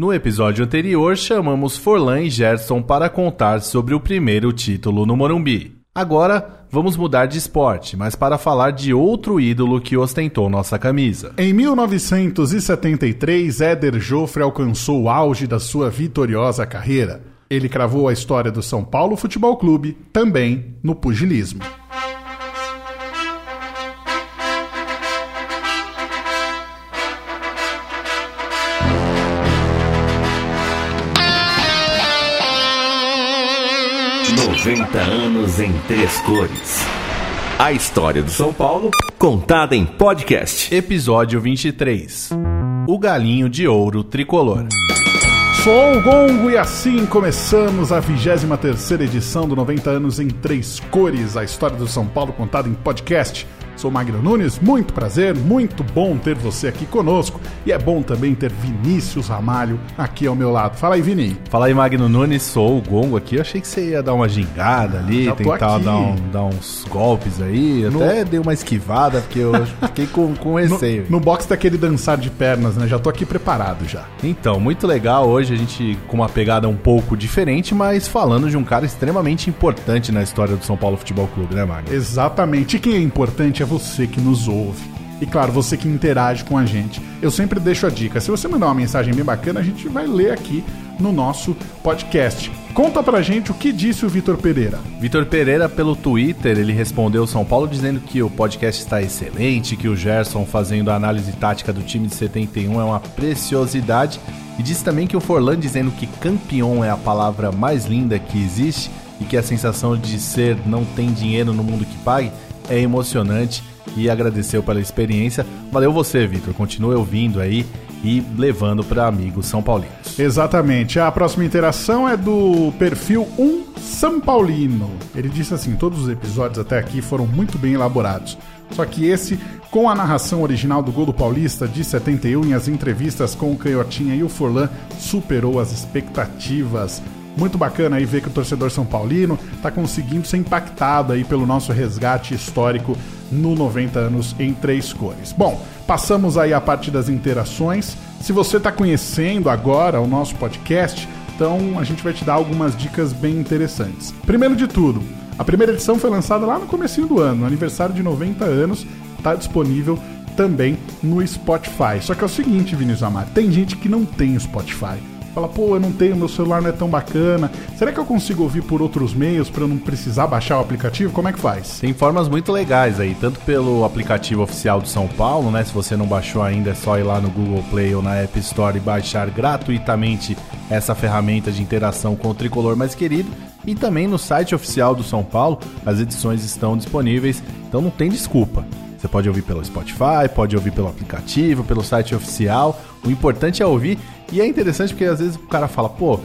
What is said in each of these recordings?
No episódio anterior, chamamos Forlan e Gerson para contar sobre o primeiro título no Morumbi. Agora, vamos mudar de esporte, mas para falar de outro ídolo que ostentou nossa camisa. Em 1973, Éder Joffre alcançou o auge da sua vitoriosa carreira. Ele cravou a história do São Paulo Futebol Clube, também no pugilismo. Noventa anos em três cores. A história do São Paulo contada em podcast. Episódio 23. O galinho de ouro tricolor. Sou o Gongo e assim começamos a 23 edição do 90 anos em três cores, a história do São Paulo contada em podcast. Sou Magno Nunes, muito prazer, muito bom ter você aqui conosco e é bom também ter Vinícius Ramalho aqui ao meu lado. Fala aí, Vini. Fala aí, Magno Nunes, sou o Gongo aqui. Eu achei que você ia dar uma gingada ali, Já tentar dar, um- dar uns golpes aí. No- Até dei uma esquivada, porque eu fiquei com, com No, receio. no box daquele dançar de pernas, né? Já tô aqui preparado já. Então, muito legal hoje a gente com uma pegada um pouco diferente, mas falando de um cara extremamente importante na história do São Paulo Futebol Clube, né, Magno? Exatamente. E quem é importante é você que nos ouve. E claro, você que interage com a gente. Eu sempre deixo a dica. Se você mandar uma mensagem bem bacana, a gente vai ler aqui no nosso podcast. Conta pra gente o que disse o Vitor Pereira. Vitor Pereira, pelo Twitter, ele respondeu São Paulo dizendo que o podcast está excelente, que o Gerson fazendo a análise tática do time de 71 é uma preciosidade. E disse também que o Forlan dizendo que campeão é a palavra mais linda que existe e que a sensação de ser não tem dinheiro no mundo que pague é emocionante e agradeceu pela experiência. Valeu você, Vitor. Continue ouvindo aí e levando para amigos são paulinos. Exatamente. A próxima interação é do perfil 1 São Paulino. Ele disse assim: todos os episódios até aqui foram muito bem elaborados. Só que esse, com a narração original do gol do Paulista de 71 e as entrevistas com o Canhotinha e o Forlan, superou as expectativas. Muito bacana aí ver que o torcedor São Paulino está conseguindo ser impactado aí pelo nosso resgate histórico no 90 anos em três cores. Bom, passamos aí a parte das interações. Se você está conhecendo agora o nosso podcast, então a gente vai te dar algumas dicas bem interessantes. Primeiro de tudo, a primeira edição foi lançada lá no comecinho do ano, no aniversário de 90 anos, está disponível também no Spotify. Só que é o seguinte, Vinícius Amar, tem gente que não tem o Spotify. Fala, pô, eu não tenho, meu celular não é tão bacana. Será que eu consigo ouvir por outros meios para eu não precisar baixar o aplicativo? Como é que faz? Tem formas muito legais aí, tanto pelo aplicativo oficial do São Paulo, né? Se você não baixou ainda, é só ir lá no Google Play ou na App Store e baixar gratuitamente essa ferramenta de interação com o tricolor mais querido. E também no site oficial do São Paulo, as edições estão disponíveis, então não tem desculpa. Você pode ouvir pelo Spotify, pode ouvir pelo aplicativo, pelo site oficial. O importante é ouvir. E é interessante porque às vezes o cara fala, pô,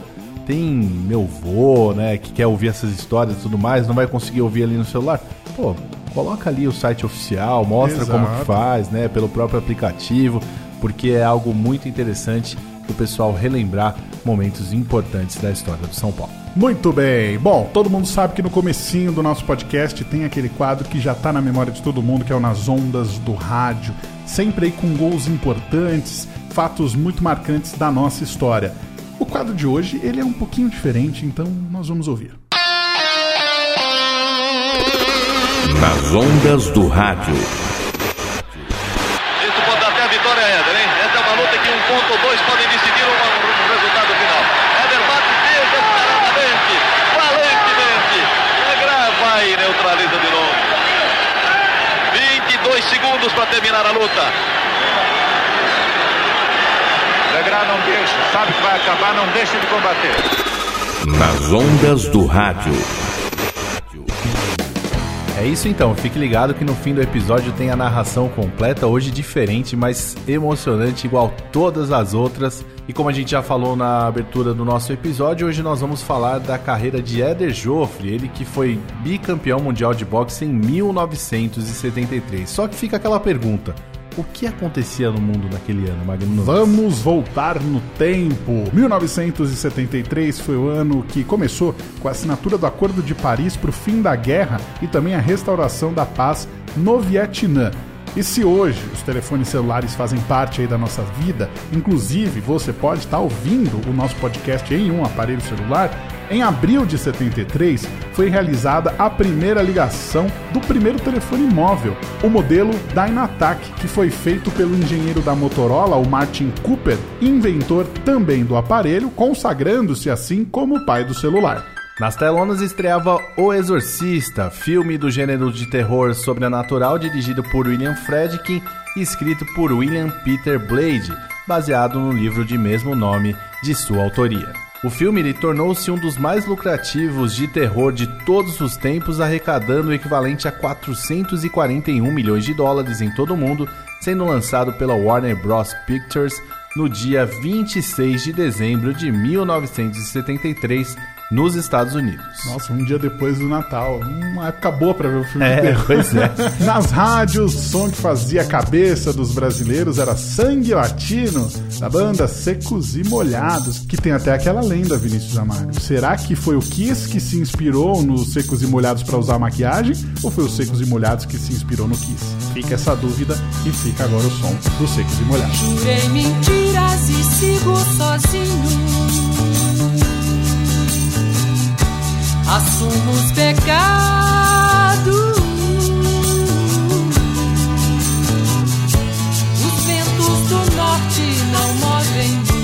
tem meu vô, né, que quer ouvir essas histórias e tudo mais, não vai conseguir ouvir ali no celular. Pô, coloca ali o site oficial, mostra Exato. como que faz, né, pelo próprio aplicativo, porque é algo muito interessante o pessoal relembrar momentos importantes da história do São Paulo. Muito bem. Bom, todo mundo sabe que no comecinho do nosso podcast tem aquele quadro que já tá na memória de todo mundo, que é o Nas Ondas do Rádio. Sempre aí com gols importantes, fatos muito marcantes da nossa história. O quadro de hoje, ele é um pouquinho diferente, então nós vamos ouvir. Nas ondas do rádio. Isso pode dar até a vitória, Éder, hein? Essa é uma luta que um ponto ou dois podem decidir o um resultado final. Éder bate desesperadamente, valentemente. Agrava e neutraliza de novo. 22 segundos para terminar a luta. Degrau não deixa, sabe que vai acabar, não deixa de combater. Nas ondas do rádio. É isso então, fique ligado que no fim do episódio tem a narração completa, hoje diferente, mas emocionante igual todas as outras. E como a gente já falou na abertura do nosso episódio, hoje nós vamos falar da carreira de Éder Joffre, ele que foi bicampeão mundial de boxe em 1973. Só que fica aquela pergunta: o que acontecia no mundo naquele ano, Magno? Vamos voltar no tempo. 1973 foi o ano que começou com a assinatura do Acordo de Paris para o fim da guerra e também a restauração da paz no Vietnã. E se hoje os telefones celulares fazem parte aí da nossa vida, inclusive você pode estar ouvindo o nosso podcast em um aparelho celular, em abril de 73 foi realizada a primeira ligação do primeiro telefone móvel, o modelo Dynatac, que foi feito pelo engenheiro da Motorola, o Martin Cooper, inventor também do aparelho, consagrando-se assim como o pai do celular. Nas telonas estreava O Exorcista, filme do gênero de terror sobrenatural dirigido por William Friedkin e escrito por William Peter Blade, baseado no livro de mesmo nome de sua autoria. O filme tornou-se um dos mais lucrativos de terror de todos os tempos, arrecadando o equivalente a 441 milhões de dólares em todo o mundo, sendo lançado pela Warner Bros. Pictures no dia 26 de dezembro de 1973 nos Estados Unidos. Nossa, um dia depois do Natal. Uma época boa para ver o filme é, de terror. Pois é. Nas rádios, o som que fazia a cabeça dos brasileiros era Sangue Latino, da banda Secos e Molhados, que tem até aquela lenda, Vinícius Amaro. Será que foi o Kiss que se inspirou nos Secos e Molhados para usar maquiagem? Ou foi os Secos e Molhados que se inspirou no Kiss? Fica essa dúvida e fica agora o som dos Secos e Molhados. Jurei mentiras e sigo sozinho. Assumo os pecados. Os ventos do norte não movem.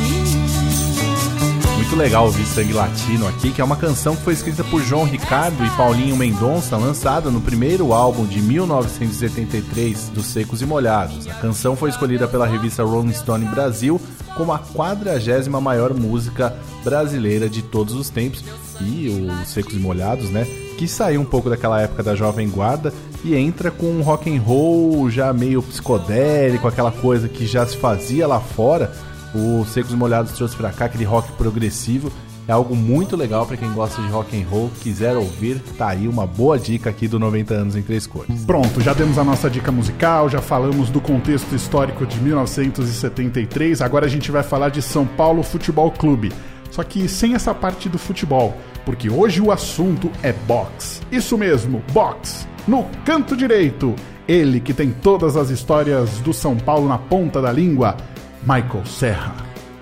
Muito legal ouvir Sangue Latino aqui, que é uma canção que foi escrita por João Ricardo e Paulinho Mendonça, lançada no primeiro álbum de 1973 dos Secos e Molhados. A canção foi escolhida pela revista Rolling Stone Brasil como a quadragésima maior música brasileira de todos os tempos e os Secos e Molhados, né? Que saiu um pouco daquela época da Jovem Guarda e entra com um rock and roll já meio psicodélico, aquela coisa que já se fazia lá fora. O Secos Molhados trouxe para cá aquele rock progressivo. É algo muito legal para quem gosta de rock and roll, quiser ouvir, tá aí uma boa dica aqui do 90 anos em três cores. Pronto, já demos a nossa dica musical, já falamos do contexto histórico de 1973, agora a gente vai falar de São Paulo Futebol Clube. Só que sem essa parte do futebol, porque hoje o assunto é box. Isso mesmo, box. No canto direito, ele que tem todas as histórias do São Paulo na ponta da língua, Michael Serra.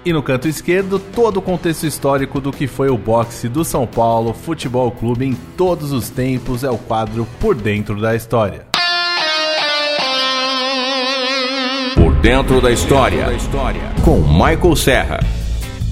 E no canto esquerdo, todo o contexto histórico do que foi o boxe do São Paulo Futebol Clube em todos os tempos é o quadro Por Dentro da História. Por Dentro da História, com Michael Serra.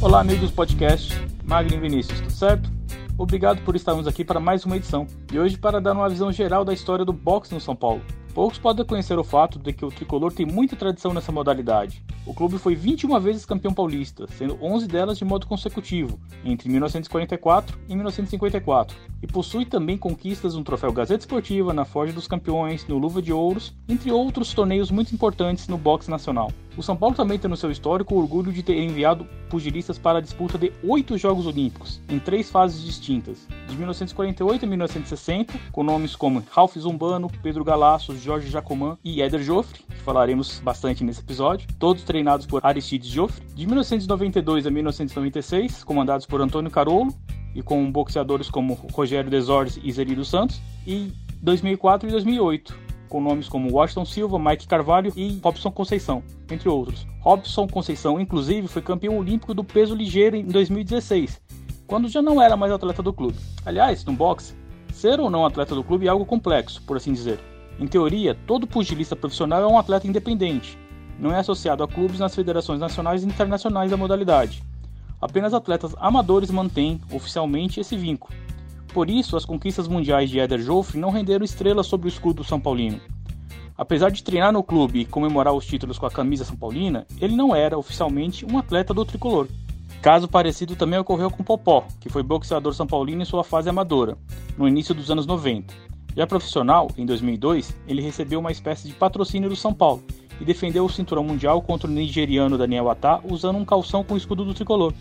Olá, amigos do podcast, Magno e Vinícius, tudo certo? Obrigado por estarmos aqui para mais uma edição, e hoje para dar uma visão geral da história do boxe no São Paulo. Poucos podem conhecer o fato de que o tricolor tem muita tradição nessa modalidade. O clube foi 21 vezes campeão paulista, sendo 11 delas de modo consecutivo, entre 1944 e 1954, e possui também conquistas no troféu Gazeta Esportiva, na Forja dos Campeões, no Luva de Ouros, entre outros torneios muito importantes no boxe nacional. O São Paulo também tem no seu histórico o orgulho de ter enviado pugilistas para a disputa de oito Jogos Olímpicos, em três fases distintas, de 1948 a 1960, com nomes como Ralph Zumbano, Pedro Galasso, Jorge Jacoman e Éder Joffre, que falaremos bastante nesse episódio, todos treinados por Aristides Joffre, de 1992 a 1996, comandados por Antônio Carolo, e com boxeadores como Rogério Desores e Zeri dos Santos, e 2004 e 2008, com nomes como Washington Silva, Mike Carvalho e Robson Conceição, entre outros. Robson Conceição, inclusive, foi campeão olímpico do peso ligeiro em 2016, quando já não era mais atleta do clube. Aliás, no boxe, ser ou não atleta do clube é algo complexo, por assim dizer. Em teoria, todo pugilista profissional é um atleta independente, não é associado a clubes nas federações nacionais e internacionais da modalidade. Apenas atletas amadores mantêm, oficialmente, esse vínculo. Por isso, as conquistas mundiais de Éder Joffre não renderam estrelas sobre o escudo São Paulino. Apesar de treinar no clube e comemorar os títulos com a camisa São Paulina, ele não era oficialmente um atleta do tricolor. Caso parecido também ocorreu com Popó, que foi boxeador São Paulino em sua fase amadora, no início dos anos 90. Já profissional, em 2002, ele recebeu uma espécie de patrocínio do São Paulo e defendeu o cinturão mundial contra o nigeriano Daniel Atá usando um calção com o escudo do tricolor.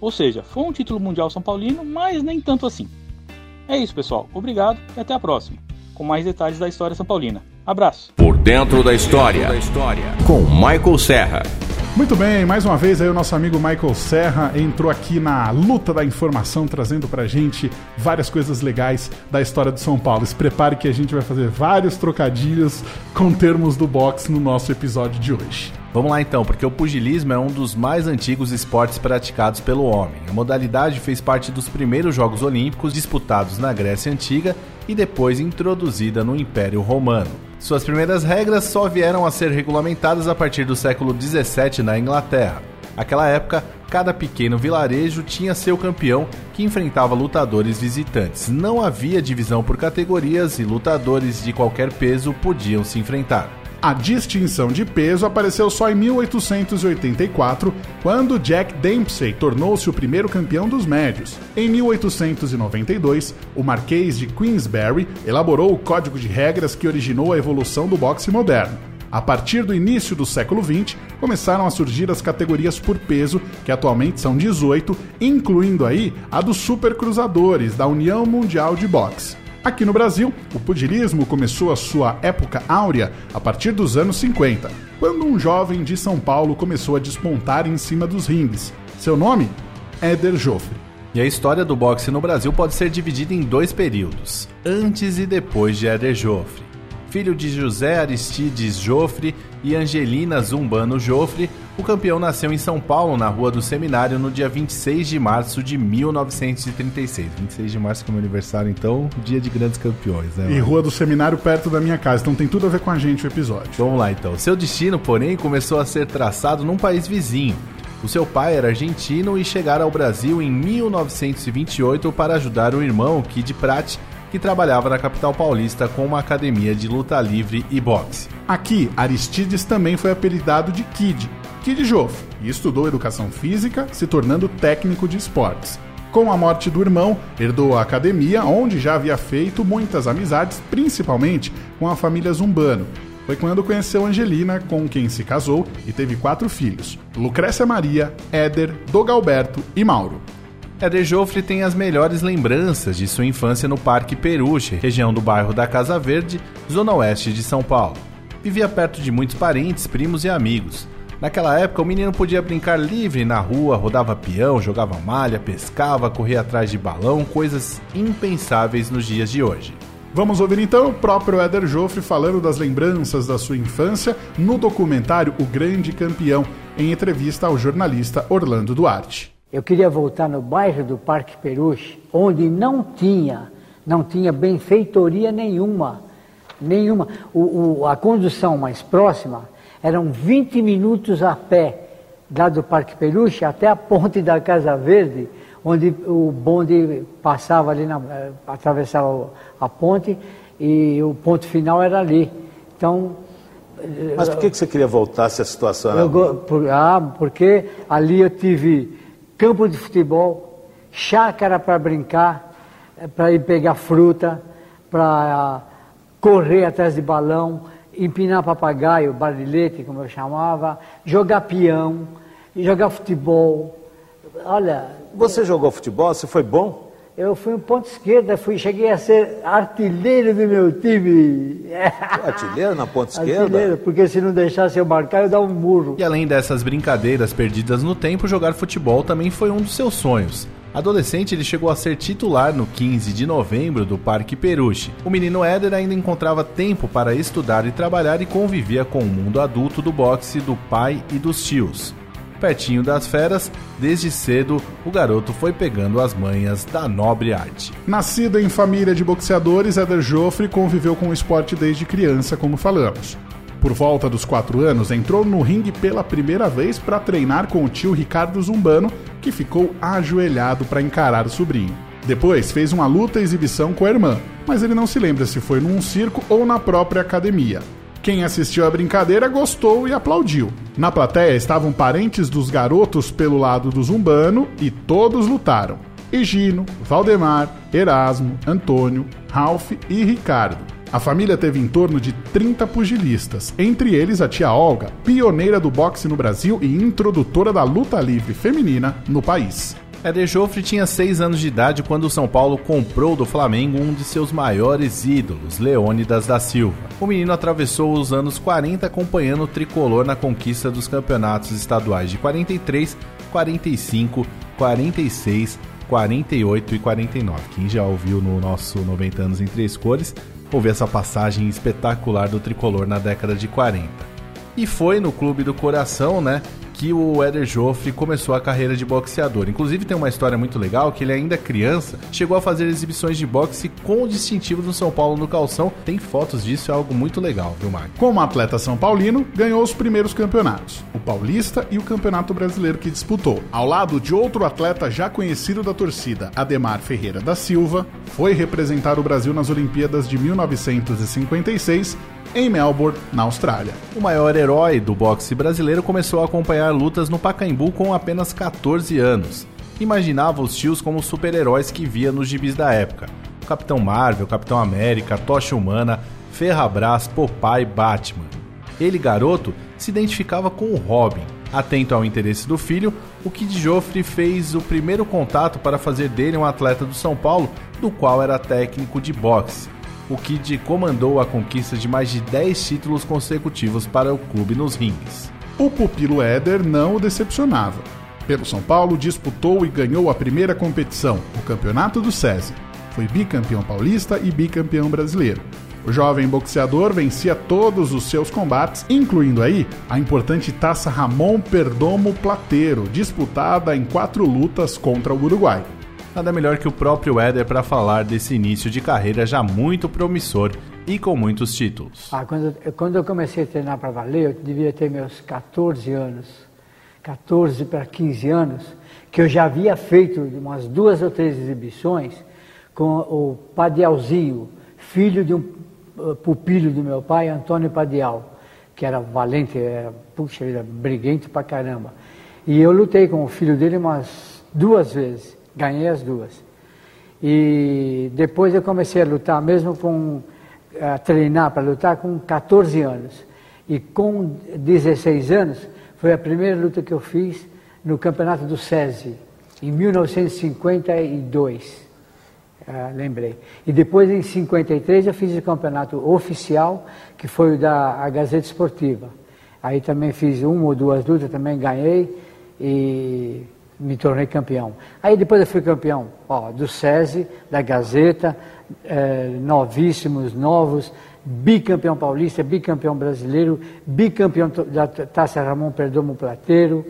Ou seja, foi um título mundial São Paulino, mas nem tanto assim. É isso, pessoal. Obrigado e até a próxima, com mais detalhes da história São Paulina. Abraço. Por dentro da história, com Michael Serra. Muito bem, mais uma vez aí o nosso amigo Michael Serra entrou aqui na luta da informação, trazendo pra gente várias coisas legais da história do São Paulo. Se prepare que a gente vai fazer vários trocadilhos com termos do boxe no nosso episódio de hoje. Vamos lá então, porque o pugilismo é um dos mais antigos esportes praticados pelo homem. A modalidade fez parte dos primeiros Jogos Olímpicos disputados na Grécia Antiga e depois introduzida no Império Romano. Suas primeiras regras só vieram a ser regulamentadas a partir do século 17 na Inglaterra. Naquela época, cada pequeno vilarejo tinha seu campeão que enfrentava lutadores visitantes. Não havia divisão por categorias e lutadores de qualquer peso podiam se enfrentar. A distinção de peso apareceu só em 1884, quando Jack Dempsey tornou-se o primeiro campeão dos médios. Em 1892, o Marquês de Queensberry elaborou o código de regras que originou a evolução do boxe moderno. A partir do início do século XX, começaram a surgir as categorias por peso, que atualmente são 18, incluindo aí a dos supercruzadores da União Mundial de Boxe. Aqui no Brasil, o pugilismo começou a sua época áurea a partir dos anos 50, quando um jovem de São Paulo começou a despontar em cima dos rings. Seu nome? Éder Joffre. E a história do boxe no Brasil pode ser dividida em dois períodos, antes e depois de Éder Joffre. Filho de José Aristides Joffre e Angelina Zumbano Joffre, o campeão nasceu em São Paulo, na Rua do Seminário, no dia 26 de março de 1936. 26 de março, que é meu aniversário, então, dia de grandes campeões, né? E? Rua do Seminário perto da minha casa, então tem tudo a ver com a gente o episódio. Vamos lá então. Seu destino, porém, começou a ser traçado num país vizinho. O seu pai era argentino e chegara ao Brasil em 1928 para ajudar o irmão, Kid Pratt, que trabalhava na capital paulista com uma academia de luta livre e boxe. Aqui, Aristides também foi apelidado de Kid, Kid Joffre, e estudou educação física, se tornando técnico de esportes. Com a morte do irmão, herdou a academia, onde já havia feito muitas amizades, principalmente com a família Zumbano. Foi quando conheceu Angelina, com quem se casou e teve quatro filhos: Lucrécia Maria, Éder, Dogalberto e Mauro. Éder Joffre tem as melhores lembranças de sua infância no Parque Peruche, região do bairro da Casa Verde, zona oeste de São Paulo. Vivia perto de muitos parentes, primos e amigos. Naquela época, o menino podia brincar livre na rua, rodava peão, jogava malha, pescava, corria atrás de balão, coisas impensáveis nos dias de hoje. Vamos ouvir então o próprio Éder Joffre falando das lembranças da sua infância no documentário O Grande Campeão, em entrevista ao jornalista Orlando Duarte. Eu queria voltar no bairro do Parque Peruche, onde não tinha, não tinha benfeitoria nenhuma, nenhuma. O, o, a condução mais próxima eram 20 minutos a pé, lá do Parque Peruche até a ponte da Casa Verde, onde o bonde passava ali, na, atravessava a ponte e o ponto final era ali. Então, Mas por que que você queria voltar se a situação era eu, por- ah, porque ali eu tive campo de futebol, chácara para brincar, para ir pegar fruta, para correr atrás de balão, empinar papagaio, barilete, como eu chamava, jogar peão, jogar futebol. Olha, Você jogou futebol? Você foi bom? Eu fui um ponto esquerda, fui, cheguei a ser artilheiro do meu time. Artilheiro na ponta esquerda? Artilheiro, porque se não deixasse eu marcar, eu dava um murro. E além dessas brincadeiras perdidas no tempo, jogar futebol também foi um dos seus sonhos. Adolescente, ele chegou a ser titular no 15 de novembro do Parque Peruche. O menino Éder ainda encontrava tempo para estudar e trabalhar e convivia com o mundo adulto do boxe do pai e dos tios. Pertinho das feras, desde cedo, o garoto foi pegando as manhas da nobre arte. Nascido em família de boxeadores, Éder Joffre conviveu com o esporte desde criança, como falamos. Por volta dos 4 anos, entrou no ringue pela primeira vez para treinar com o tio Ricardo Zumbano, que ficou ajoelhado para encarar o sobrinho. Depois fez uma luta exibição com a irmã, mas ele não se lembra se foi num circo ou na própria academia. Quem assistiu à brincadeira gostou e aplaudiu. Na plateia estavam parentes dos garotos pelo lado do Zumbano e todos lutaram. Higino, Valdemar, Erasmo, Antônio, Ralph e Ricardo. A família teve em torno de 30 pugilistas, entre eles a tia Olga, pioneira do boxe no Brasil e introdutora da luta livre feminina no país. Éder Joffre tinha 6 anos de idade quando o São Paulo comprou do Flamengo um de seus maiores ídolos, Leônidas da Silva. O menino atravessou os anos 40 acompanhando o tricolor na conquista dos campeonatos estaduais de 43, 45, 46, 48 e 49. Quem já ouviu no nosso 90 anos em três cores, ouviu essa passagem espetacular do tricolor na década de 40. E foi no Clube do Coração, né, que o Éder Joffre começou a carreira de boxeador. Inclusive tem uma história muito legal que ele ainda criança chegou a fazer exibições de boxe com o distintivo do São Paulo no calção. Tem fotos disso, é algo muito legal, viu, Marco? Como atleta São Paulino, ganhou os primeiros campeonatos, o Paulista e o Campeonato Brasileiro que disputou. Ao lado de outro atleta já conhecido da torcida, Ademar Ferreira da Silva, foi representar o Brasil nas Olimpíadas de 1956 em Melbourne, na Austrália. O maior herói do boxe brasileiro começou a acompanhar lutas no Pacaembu com apenas 14 anos. Imaginava os tios como super-heróis que via nos gibis da época. O Capitão Marvel, Capitão América, Tocha Humana, Ferrabras, Popeye, Batman. Ele, garoto, se identificava com o Robin. Atento ao interesse do filho, o Kid Joffre fez o primeiro contato para fazer dele um atleta do São Paulo, do qual era técnico de boxe o Kid comandou a conquista de mais de 10 títulos consecutivos para o clube nos rings. O pupilo Éder não o decepcionava. Pelo São Paulo, disputou e ganhou a primeira competição, o Campeonato do SESI. Foi bicampeão paulista e bicampeão brasileiro. O jovem boxeador vencia todos os seus combates, incluindo aí a importante taça Ramon Perdomo Plateiro, disputada em quatro lutas contra o Uruguai nada melhor que o próprio Éder para falar desse início de carreira já muito promissor e com muitos títulos. Ah, quando, quando eu comecei a treinar para valer, eu devia ter meus 14 anos, 14 para 15 anos, que eu já havia feito umas duas ou três exibições com o Padialzinho, filho de um uh, pupilo do meu pai, Antônio Padial, que era valente, era, puxa, era briguento pra caramba. E eu lutei com o filho dele umas duas vezes. Ganhei as duas. E depois eu comecei a lutar, mesmo com a treinar para lutar com 14 anos. E com 16 anos foi a primeira luta que eu fiz no campeonato do SESI, em 1952. Ah, lembrei. E depois, em 53, eu fiz o campeonato oficial, que foi o da Gazeta Esportiva. Aí também fiz uma ou duas lutas, também ganhei. E me tornei campeão. Aí depois eu fui campeão ó, do SESI, da Gazeta, é, novíssimos, novos, bicampeão paulista, bicampeão brasileiro, bicampeão da Taça Ramon Perdomo Plateiro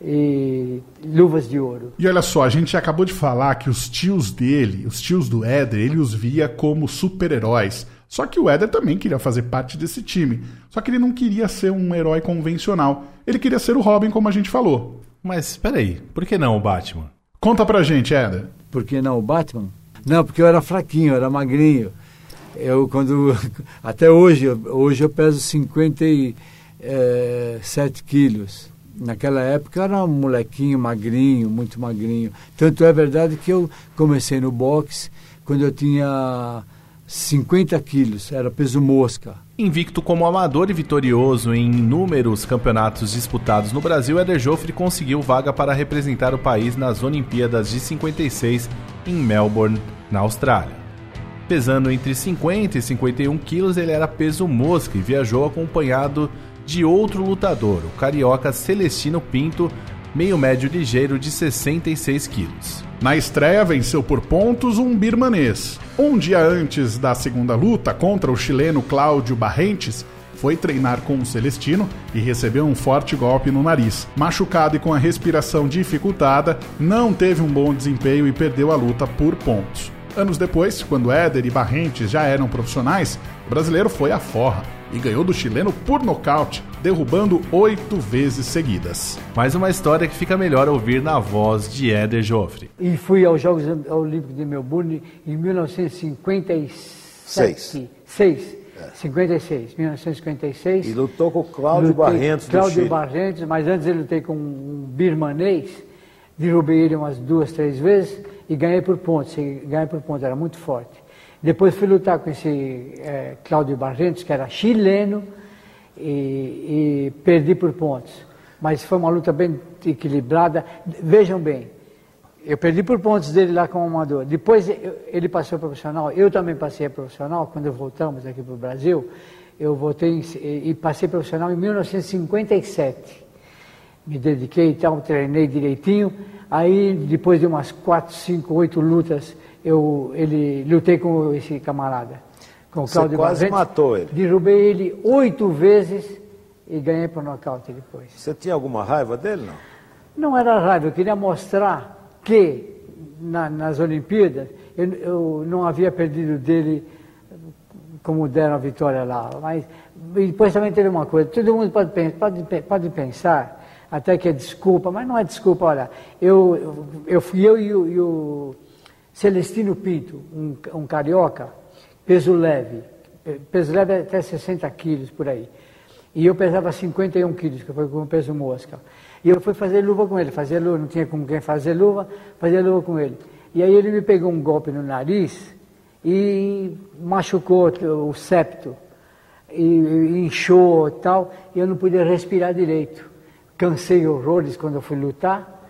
e luvas de ouro. E olha só, a gente acabou de falar que os tios dele, os tios do Éder, ele os via como super-heróis. Só que o Éder também queria fazer parte desse time. Só que ele não queria ser um herói convencional. Ele queria ser o Robin, como a gente falou. Mas espera aí, por que não o Batman? Conta pra gente, Éder. Por que não o Batman? Não, porque eu era fraquinho, eu era magrinho. Eu quando até hoje, hoje eu peso 57 eh, quilos. Naquela época eu era um molequinho magrinho, muito magrinho. Tanto é verdade que eu comecei no boxe quando eu tinha 50 quilos, era peso mosca. Invicto como amador e vitorioso em inúmeros campeonatos disputados no Brasil, Eder Joffre conseguiu vaga para representar o país nas Olimpíadas de 56 em Melbourne, na Austrália. Pesando entre 50 e 51 quilos, ele era peso mosca e viajou acompanhado de outro lutador, o carioca Celestino Pinto, meio médio ligeiro de 66 quilos. Na estreia, venceu por pontos um birmanês. Um dia antes da segunda luta contra o chileno Cláudio Barrentes, foi treinar com o Celestino e recebeu um forte golpe no nariz. Machucado e com a respiração dificultada, não teve um bom desempenho e perdeu a luta por pontos. Anos depois, quando Éder e Barrentes já eram profissionais, o brasileiro foi à forra e ganhou do chileno por nocaute, derrubando oito vezes seguidas. Mais uma história que fica melhor ouvir na voz de Éder Joffre. E fui aos Jogos Olímpicos de Melbourne em 1956. Seis. 56, 1956. E lutou com o Cláudio lutei, Barrentos Cláudio Barrentos, mas antes ele lutei com um birmanês, derrubei ele umas duas, três vezes e ganhei por pontos. Ganhei por pontos, era muito forte. Depois fui lutar com esse é, Cláudio Barrentos, que era chileno, e, e, perdi por pontos. Mas foi uma luta bem equilibrada. Vejam bem, Eu perdi por pontos dele lá como amador. Depois ele passou profissional, eu também passei profissional, quando voltamos aqui para o Brasil, eu voltei e, passei profissional em 1957. Me dediquei e tal, treinei direitinho. Aí, depois de umas quatro, cinco, oito lutas, eu ele, lutei com esse camarada, com o Você quase matou ele. Derrubei ele oito vezes e ganhei por nocaute depois. Você tinha alguma raiva dele, não? Não era raiva, eu queria mostrar que na- nas Olimpíadas eu, eu não havia perdido dele como deram a vitória lá. Mas e depois também teve uma coisa, todo mundo pode, pode, pode pensar até que é desculpa, mas não é desculpa, olha, eu, eu, eu fui eu e o, e o Celestino Pinto, um, um carioca, peso leve, peso leve é até 60 quilos por aí. E eu pesava 51 quilos, que foi com peso mosca. E eu fui fazer luva com ele, fazer luva, não tinha com quem fazer luva, fazia luva com ele. E aí ele me pegou um golpe no nariz e machucou o septo, e, e inchou e tal, e eu não podia respirar direito. Cansei horrores quando eu fui lutar,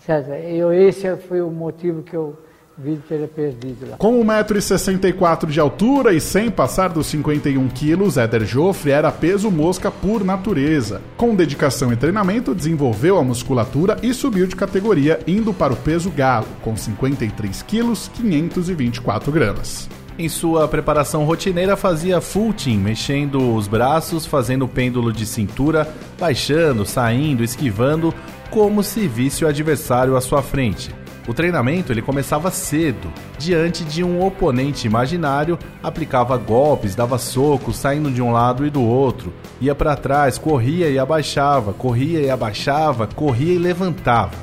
certo? Eu, esse foi o motivo que eu de ter perdido lá. Com 1,64m de altura e sem passar dos 51 quilos, Éder Joffre era peso mosca por natureza. Com dedicação e treinamento, desenvolveu a musculatura e subiu de categoria, indo para o peso galo, com 53 quilos, 524 gramas. Em sua preparação rotineira, fazia full team, mexendo os braços, fazendo pêndulo de cintura, baixando, saindo, esquivando, como se visse o adversário à sua frente. O treinamento ele começava cedo, diante de um oponente imaginário, aplicava golpes, dava socos, saindo de um lado e do outro, ia para trás, corria e abaixava, corria e abaixava, corria e levantava.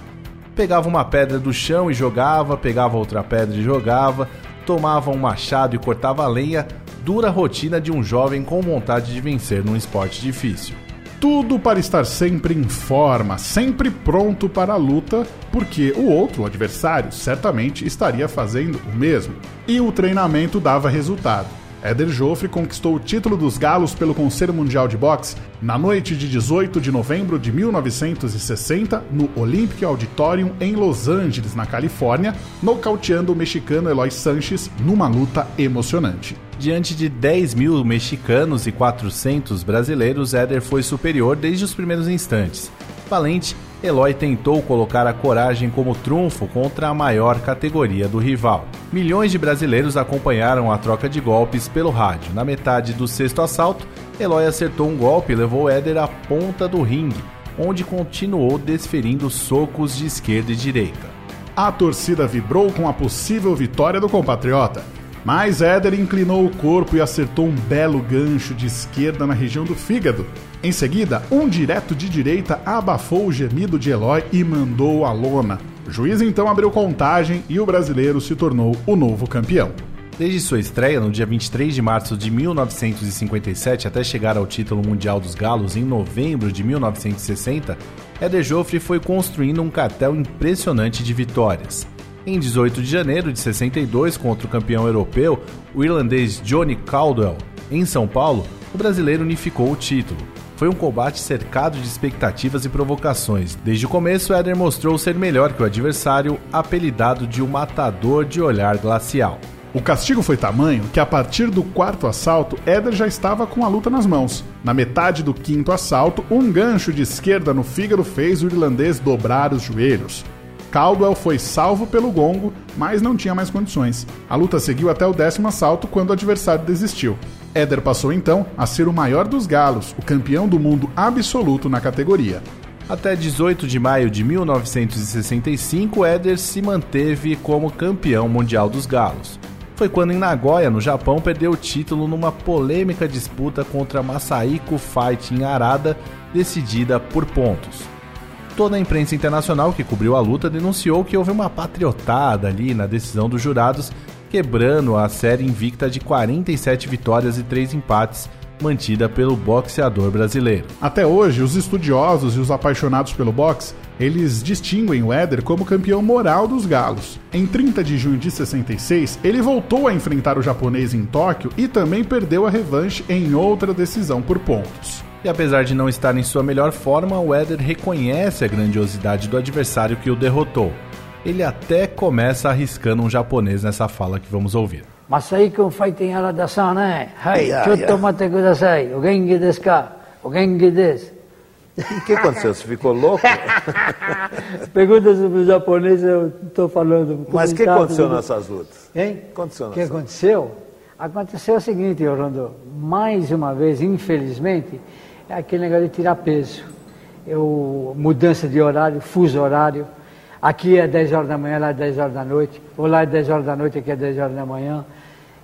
Pegava uma pedra do chão e jogava, pegava outra pedra e jogava, tomava um machado e cortava lenha, dura rotina de um jovem com vontade de vencer num esporte difícil. Tudo para estar sempre em forma, sempre pronto para a luta, porque o outro, o adversário, certamente estaria fazendo o mesmo. E o treinamento dava resultado. Éder Joffre conquistou o título dos Galos pelo Conselho Mundial de Boxe na noite de 18 de novembro de 1960 no Olympic Auditorium em Los Angeles, na Califórnia, nocauteando o mexicano Eloy Sanches numa luta emocionante. Diante de 10 mil mexicanos e 400 brasileiros, Éder foi superior desde os primeiros instantes. Valente, Eloy tentou colocar a coragem como trunfo contra a maior categoria do rival. Milhões de brasileiros acompanharam a troca de golpes pelo rádio. Na metade do sexto assalto, Eloy acertou um golpe e levou Éder à ponta do ringue, onde continuou desferindo socos de esquerda e direita. A torcida vibrou com a possível vitória do compatriota. Mas Éder inclinou o corpo e acertou um belo gancho de esquerda na região do fígado. Em seguida, um direto de direita abafou o gemido de Eloy e mandou a lona. O juiz então abriu contagem e o brasileiro se tornou o novo campeão. Desde sua estreia no dia 23 de março de 1957 até chegar ao título mundial dos galos em novembro de 1960, Éder Joffre foi construindo um cartel impressionante de vitórias. Em 18 de janeiro de 62, contra o campeão europeu, o irlandês Johnny Caldwell, em São Paulo, o brasileiro unificou o título. Foi um combate cercado de expectativas e provocações. Desde o começo, Éder mostrou ser melhor que o adversário, apelidado de o matador de olhar glacial. O castigo foi tamanho que, a partir do quarto assalto, Éder já estava com a luta nas mãos. Na metade do quinto assalto, um gancho de esquerda no fígado fez o irlandês dobrar os joelhos. Caldwell foi salvo pelo gongo, mas não tinha mais condições. A luta seguiu até o décimo assalto, quando o adversário desistiu. Éder passou então a ser o maior dos galos, o campeão do mundo absoluto na categoria. Até 18 de maio de 1965, Éder se manteve como campeão mundial dos galos. Foi quando em Nagoya, no Japão, perdeu o título numa polêmica disputa contra Masahiko Fighting Arada, decidida por pontos. Toda a imprensa internacional que cobriu a luta denunciou que houve uma patriotada ali na decisão dos jurados, quebrando a série invicta de 47 vitórias e 3 empates mantida pelo boxeador brasileiro. Até hoje, os estudiosos e os apaixonados pelo boxe, eles distinguem o Éder como campeão moral dos galos. Em 30 de junho de 66, ele voltou a enfrentar o japonês em Tóquio e também perdeu a revanche em outra decisão por pontos. E apesar de não estar em sua melhor forma, o Éder reconhece a grandiosidade do adversário que o derrotou. ele até começa arriscando um japonês nessa fala que vamos ouvir. Masaiko fighting harada-san, né? Hai, chotto matte kudasai. O genki desu ka? O genki desu. O que aconteceu? Você ficou louco? Pergunta sobre o japonês, eu estou falando. Mas o que aconteceu nessas lutas? Hein? Aconteceu O que aconteceu? Aconteceu o seguinte, Orlando. Mais uma vez, infelizmente, é aquele negócio de tirar peso. Eu, mudança de horário, fuso horário. Aqui é 10 horas da manhã, lá é 10 horas da noite. Ou lá é 10 horas da noite, aqui é 10 horas da manhã.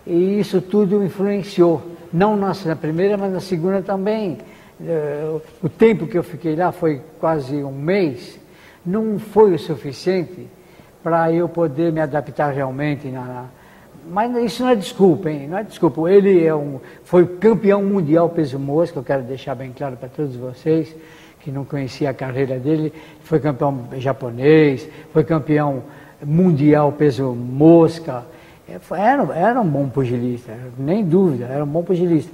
E isso tudo influenciou. Não na, primeira, mas na segunda também. Eh, o tempo que eu fiquei lá foi quase um mês. Não foi o suficiente para eu poder me adaptar realmente na- mas isso não é desculpa, hein? Não é desculpa. Ele é um, foi campeão mundial peso mosca, eu quero deixar bem claro para todos vocês que não conhecia a carreira dele. Foi campeão japonês, foi campeão mundial peso mosca. É, Era, era um bom pugilista, nem dúvida, era um bom pugilista.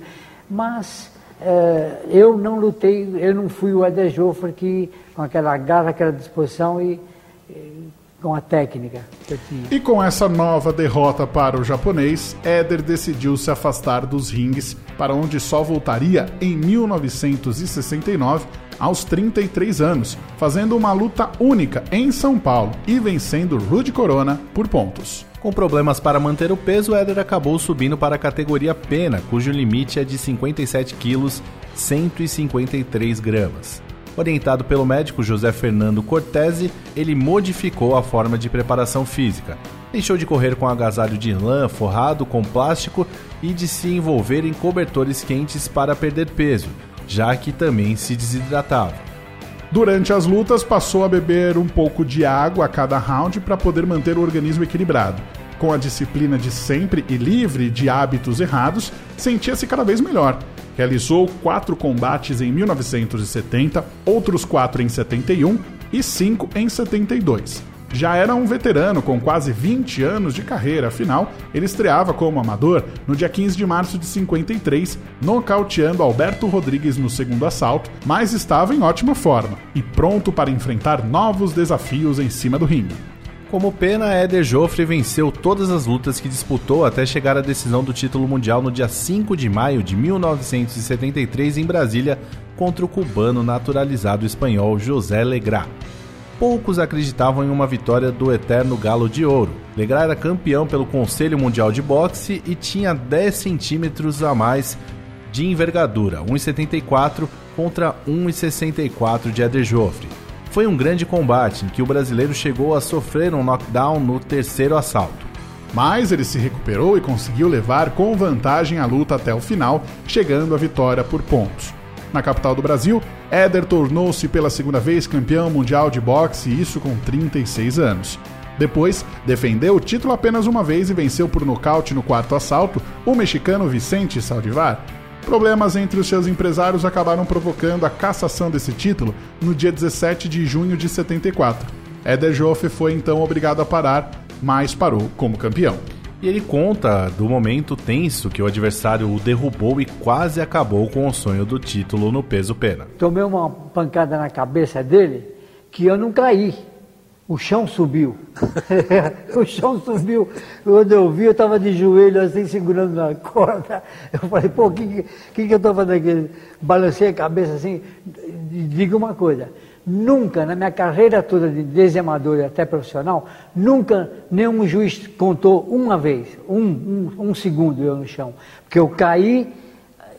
Mas eh, eu não lutei, eu não fui o Eder Joffre que com aquela garra, aquela disposição e, e com a técnica que eu tinha. E com essa nova derrota para o japonês, Éder decidiu se afastar dos rings, para onde só voltaria em 1969, aos 33 anos, fazendo uma luta única em São Paulo e vencendo Rudy Corona por pontos. Com problemas para manter o peso, Éder acabou subindo para a categoria pena, cujo limite é de 57 quilos, 153 gramas. Orientado pelo médico José Fernando Cortese, ele modificou a forma de preparação física. Deixou de correr com agasalho de lã forrado com plástico e de se envolver em cobertores quentes para perder peso, já que também se desidratava. Durante as lutas, passou a beber um pouco de água a cada round para poder manter o organismo equilibrado. Com a disciplina de sempre e livre de hábitos errados, sentia-se cada vez melhor. Realizou quatro combates em 1970, outros quatro em 71 e cinco em 72. Já era um veterano com quase 20 anos de carreira, afinal, ele estreava como amador no dia 15 de março de 53, nocauteando Alberto Rodrigues no segundo assalto, mas estava em ótima forma e pronto para enfrentar novos desafios em cima do ringue. Como pena, Éder Joffre venceu todas as lutas que disputou até chegar à decisão do título mundial no dia 5 de maio de 1973 em Brasília contra o cubano naturalizado espanhol José Legrá. Poucos acreditavam em uma vitória do eterno Galo de Ouro. Legrá era campeão pelo Conselho Mundial de Boxe e tinha 10 centímetros a mais de envergadura, 1,74 contra 1,64 de Éder Joffre. Foi um grande combate em que o brasileiro chegou a sofrer um knockdown no terceiro assalto. Mas ele se recuperou e conseguiu levar com vantagem a luta até o final, chegando à vitória por pontos. Na capital do Brasil, Éder tornou-se pela segunda vez campeão mundial de boxe, isso com 36 anos. Depois, defendeu o título apenas uma vez e venceu por nocaute no quarto assalto o mexicano Vicente Saldivar. Problemas entre os seus empresários acabaram provocando a cassação desse título no dia 17 de junho de 74. Éder Joffre foi então obrigado a parar, mas parou como campeão. E ele conta do momento tenso que o adversário o derrubou e quase acabou com o sonho do título no peso pena. Tomei uma pancada na cabeça dele que eu não caí. O chão subiu. o chão subiu. Quando eu vi, eu estava de joelho assim, segurando na corda. Eu falei, pô, o que, que, que eu estou fazendo aqui? Balancei a cabeça assim. Diga uma coisa. Nunca, na minha carreira toda de desemador e até profissional, nunca nenhum juiz contou uma vez, um, um, um segundo eu no chão. Porque eu caí,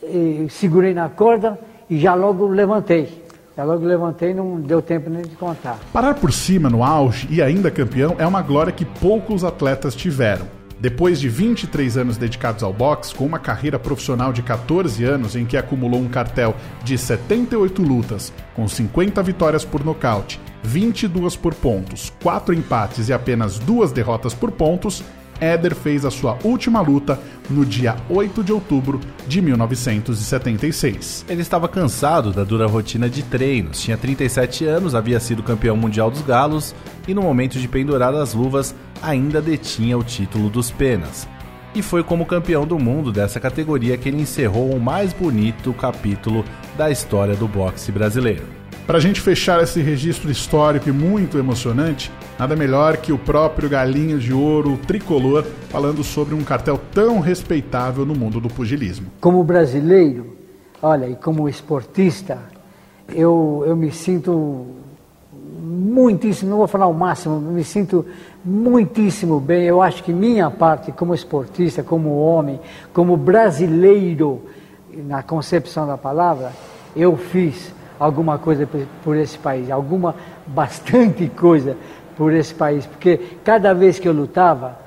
eh, segurei na corda e já logo levantei. Já logo levantei, não deu tempo nem de contar. Parar por cima no auge e ainda campeão é uma glória que poucos atletas tiveram. Depois de 23 anos dedicados ao boxe, com uma carreira profissional de 14 anos em que acumulou um cartel de 78 lutas, com 50 vitórias por nocaute, 22 por pontos, 4 empates e apenas 2 derrotas por pontos, Éder fez a sua última luta no dia 8 de outubro de 1976. Ele estava cansado da dura rotina de treinos, tinha 37 anos, havia sido campeão mundial dos galos e no momento de pendurar as luvas ainda detinha o título dos penas. E foi como campeão do mundo dessa categoria que ele encerrou o mais bonito capítulo da história do boxe brasileiro. Para a gente fechar esse registro histórico e muito emocionante, Nada melhor que o próprio Galinho de Ouro, tricolor, falando sobre um cartel tão respeitável no mundo do pugilismo. Como brasileiro, olha, e como esportista, eu, eu me sinto muitíssimo, não vou falar o máximo, me sinto muitíssimo bem. Eu acho que minha parte como esportista, como homem, como brasileiro, na concepção da palavra, eu fiz alguma coisa por esse país, alguma bastante coisa por esse país, porque cada vez que eu lutava,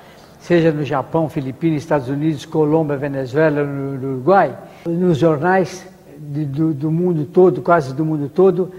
seja no Japão, Filipinas, Estados Unidos, Colômbia, Venezuela, no Uruguai, nos jornais de- do, do mundo todo, quase do mundo todo,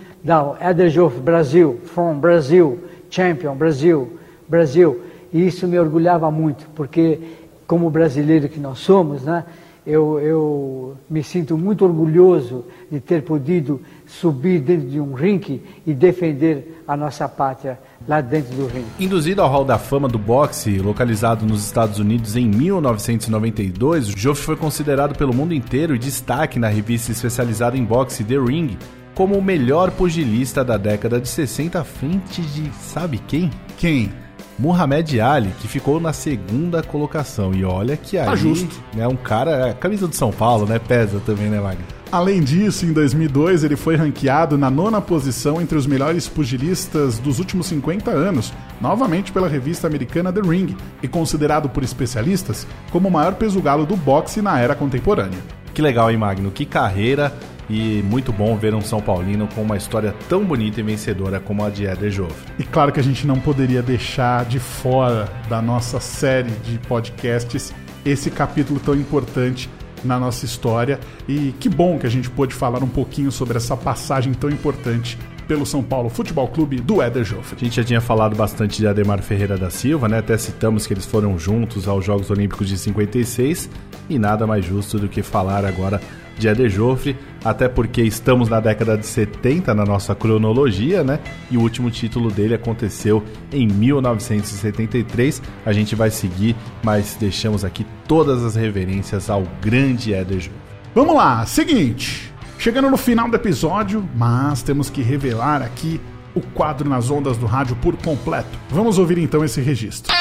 Eder Joff Brasil, from Brasil, champion Brasil, Brasil. E isso me orgulhava muito, porque como brasileiro que nós somos, né, eu, eu me sinto muito orgulhoso de ter podido subir dentro de um ringue e defender a nossa pátria lá dentro do ringue. Induzido ao Hall da Fama do boxe, localizado nos Estados Unidos em 1992, Joffre foi considerado pelo mundo inteiro e destaque na revista especializada em boxe The Ring como o melhor pugilista da década de 60 à frente de sabe quem? Quem? Muhammad Ali, que ficou na segunda colocação. E olha que ali justo. é um cara, a camisa do São Paulo, né? Pesa também, né, Magno? Além disso, em 2002, ele foi ranqueado na nona posição entre os melhores pugilistas dos últimos 50 anos, novamente pela revista americana The Ring, e considerado por especialistas como o maior peso galo do boxe na era contemporânea. Que legal, hein, Magno? Que carreira e muito bom ver um São Paulino com uma história tão bonita e vencedora como a de Eder Joffre. E claro que a gente não poderia deixar de fora da nossa série de podcasts esse capítulo tão importante na nossa história. E que bom que a gente pôde falar um pouquinho sobre essa passagem tão importante pelo São Paulo Futebol Clube do Éder Joffre. A gente já tinha falado bastante de Ademar Ferreira da Silva, né? Até citamos que eles foram juntos aos Jogos Olímpicos de 56 e nada mais justo do que falar agora de Eder Joffre, até porque estamos na década de 70 na nossa cronologia, né? E o último título dele aconteceu em 1973. A gente vai seguir, mas deixamos aqui todas as reverências ao grande Eder Joffre. Vamos lá, seguinte. Chegando no final do episódio, mas temos que revelar aqui o quadro nas ondas do rádio por completo. Vamos ouvir então esse registro.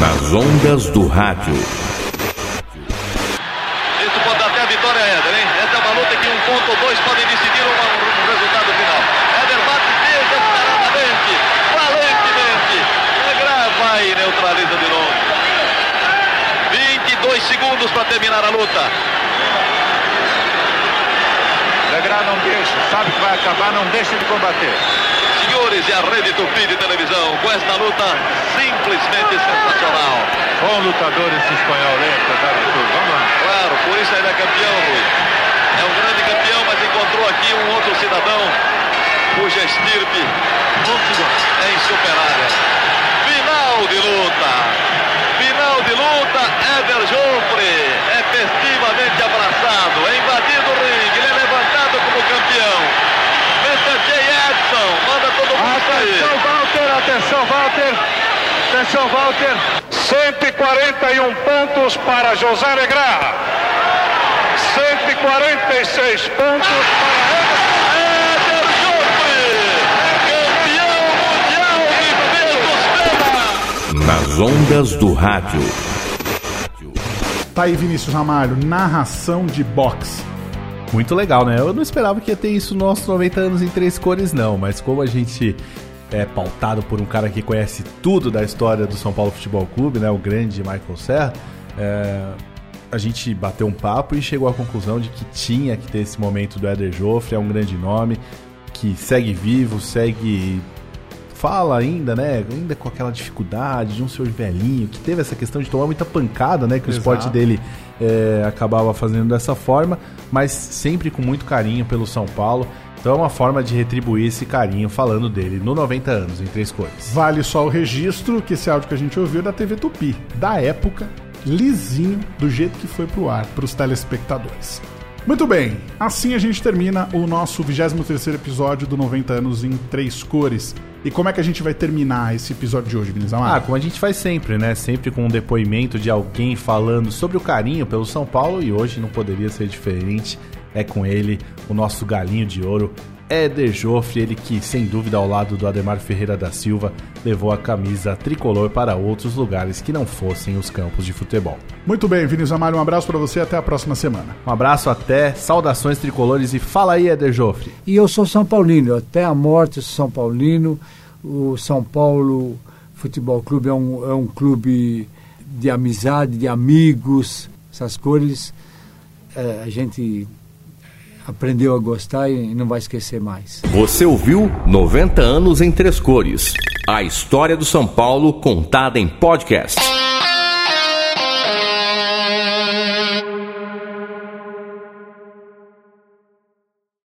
Nas ondas do rádio. Isso pode dar até a vitória, Éder, hein? Essa é uma luta que um ponto ou dois podem decidir uma- um resultado final. Éder bate desesperadamente, valentemente. Grava e neutraliza de novo. 22 segundos para terminar a luta. Degrá não deixa, sabe que vai acabar, não deixa de combater. Senhores, e a rede Tupi de televisão com esta luta simplesmente sensacional. Bom lutador esse espanhol, lembra? Vamos lá. Claro, por isso ele é campeão. É um grande campeão, mas encontrou aqui um outro cidadão cuja estirpe é insuperável. Final de luta. Final de luta, Éder Joffre é festivamente abraçado, é invadido o ringue, ele é levantado como campeão. J. Edson, manda todo mundo sair. Atenção, Walter, atenção, Walter. Atenção, Walter. 141 pontos para José Negrá. 146 pontos para pena. Nas ondas do rádio. Tá aí, Vinícius Ramalho, narração de boxe. Muito legal, né? Eu não esperava que ia ter isso nos nossos 90 anos em três cores, não. Mas como a gente é pautado por um cara que conhece tudo da história do São Paulo Futebol Clube, né? O grande Michael Serra, é, a gente bateu um papo e chegou à conclusão de que tinha que ter esse momento do Éder Joffre, é um grande nome, que segue vivo, segue fala ainda, né? Ainda com aquela dificuldade de um senhor velhinho que teve essa questão de tomar muita pancada, né? Que o Exato. esporte dele é, acabava fazendo dessa forma, mas sempre com muito carinho pelo São Paulo. Então é uma forma de retribuir esse carinho falando dele no 90 anos, em três cores. Vale só o registro que esse áudio que a gente ouviu é da TV Tupi, da época, lisinho, do jeito que foi pro ar, pros telespectadores. Muito bem, assim a gente termina o nosso 23º episódio do 90 anos em três cores. E como é que a gente vai terminar esse episódio de hoje, Vinícius Ah, como a gente faz sempre, né? Sempre com um depoimento de alguém falando sobre o carinho pelo São Paulo e hoje não poderia ser diferente. É com ele, o nosso galinho de ouro, Éder Joffre, ele que, sem dúvida, ao lado do Ademar Ferreira da Silva, levou a camisa tricolor para outros lugares que não fossem os campos de futebol. Muito bem, Vinícius Amário, um abraço para você até a próxima semana. Um abraço até, saudações tricolores e fala aí, Éder Joffre. E eu sou São Paulino, até a morte sou São Paulino. O São Paulo Futebol Clube é um, é um clube de amizade, de amigos, essas cores. É, a gente aprendeu a gostar e não vai esquecer mais. Você ouviu 90 anos em três cores. A história do São Paulo contada em podcast.